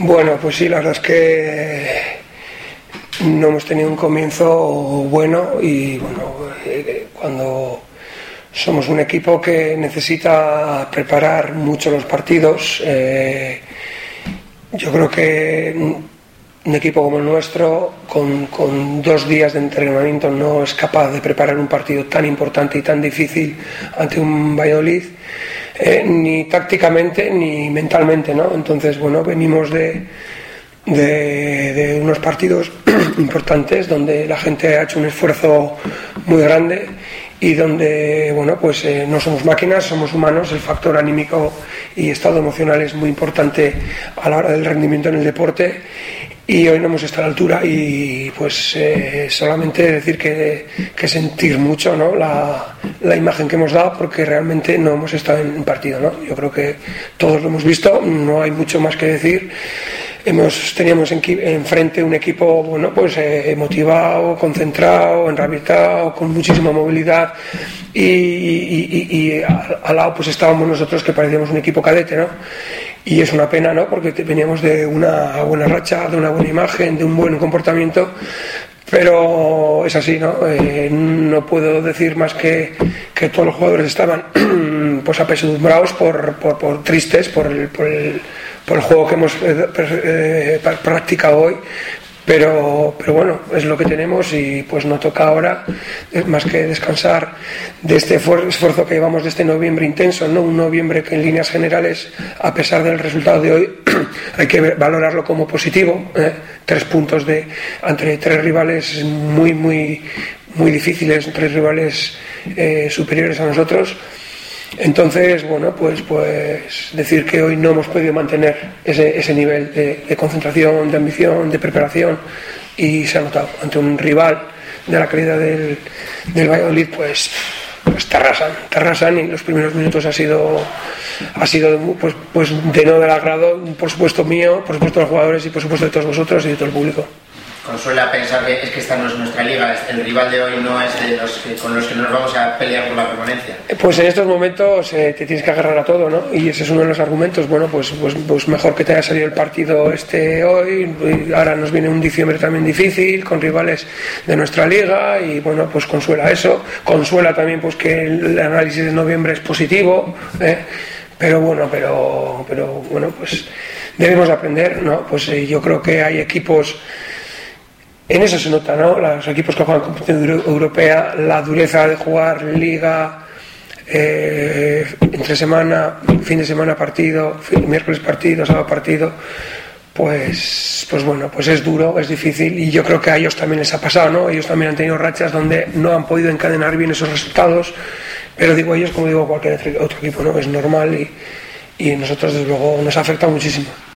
Bueno, pues sí, la verdad es que no hemos tenido un comienzo bueno y bueno, eh, cuando somos un equipo que necesita preparar mucho los partidos, eh, yo creo que un equipo como el nuestro, con, dos días de entrenamiento, no es capaz de preparar un partido tan importante y tan difícil ante un Valladolid, eh, ni tácticamente ni mentalmente, ¿no? Entonces, bueno, venimos de, de, unos partidos importantes donde la gente ha hecho un esfuerzo muy grande y donde bueno pues eh, no somos máquinas somos humanos el factor anímico y estado emocional es muy importante a la hora del rendimiento en el deporte y hoy no hemos estado a la altura y pues eh, solamente decir que, sentir mucho ¿no? la, la, imagen que hemos dado porque realmente no hemos estado en partido ¿no? yo creo que todos lo hemos visto no hay mucho más que decir teníamos enfrente un equipo bueno pues eh, motivado concentrado enrabietado con muchísima movilidad y, y, al, lado pues estábamos nosotros que parecíamos un equipo cadete no y es una pena, ¿no? Porque veníamos de una buena racha, de una buena imagen, de un buen comportamiento, pero es así, ¿no? Eh, no puedo decir más que, que todos los jugadores estaban pues apesadumbrados por, por, por tristes por el, por el, por el juego que hemos eh, eh, practicado hoy, pero, pero bueno, es lo que tenemos y pues no toca ahora más que descansar de este esfuerzo que llevamos de este noviembre intenso, ¿no? un noviembre que en líneas generales, a pesar del resultado de hoy, hay que valorarlo como positivo, ¿eh? tres puntos de entre tres rivales muy muy muy difíciles, tres rivales eh, superiores a nosotros entonces, bueno, pues, pues decir que hoy no hemos podido mantener ese, nivel de, concentración, de ambición, de preparación y se ha notado. Ante un rival de la calidad del, del Valladolid, pues, pues te arrasan, te arrasan y los primeros minutos ha sido ha sido pues, pues de no del agrado, por supuesto mío, por supuesto de los jugadores y por supuesto de todos vosotros y de todo el público consuela pensar que es que esta no es nuestra liga, el rival de hoy no es de los que, con los que nos vamos a pelear por la permanencia. Pues en estos momentos eh, te tienes que agarrar a todo, ¿no? Y ese es uno de los argumentos. Bueno, pues, pues, pues mejor que te haya salido el partido este hoy. Ahora nos viene un diciembre también difícil, con rivales de nuestra liga, y bueno, pues consuela eso. Consuela también pues que el análisis de noviembre es positivo, ¿eh? pero bueno, pero, pero bueno, pues debemos aprender, ¿no? Pues eh, yo creo que hay equipos en eso se nota, ¿no? Los equipos que juegan competición europea, la dureza de jugar liga, eh, entre semana, fin de semana partido, miércoles partido, sábado partido, pues, pues bueno, pues es duro, es difícil y yo creo que a ellos también les ha pasado, ¿no? Ellos también han tenido rachas donde no han podido encadenar bien esos resultados, pero digo ellos como digo cualquier otro equipo, ¿no? Es normal y, y nosotros desde luego nos afecta muchísimo.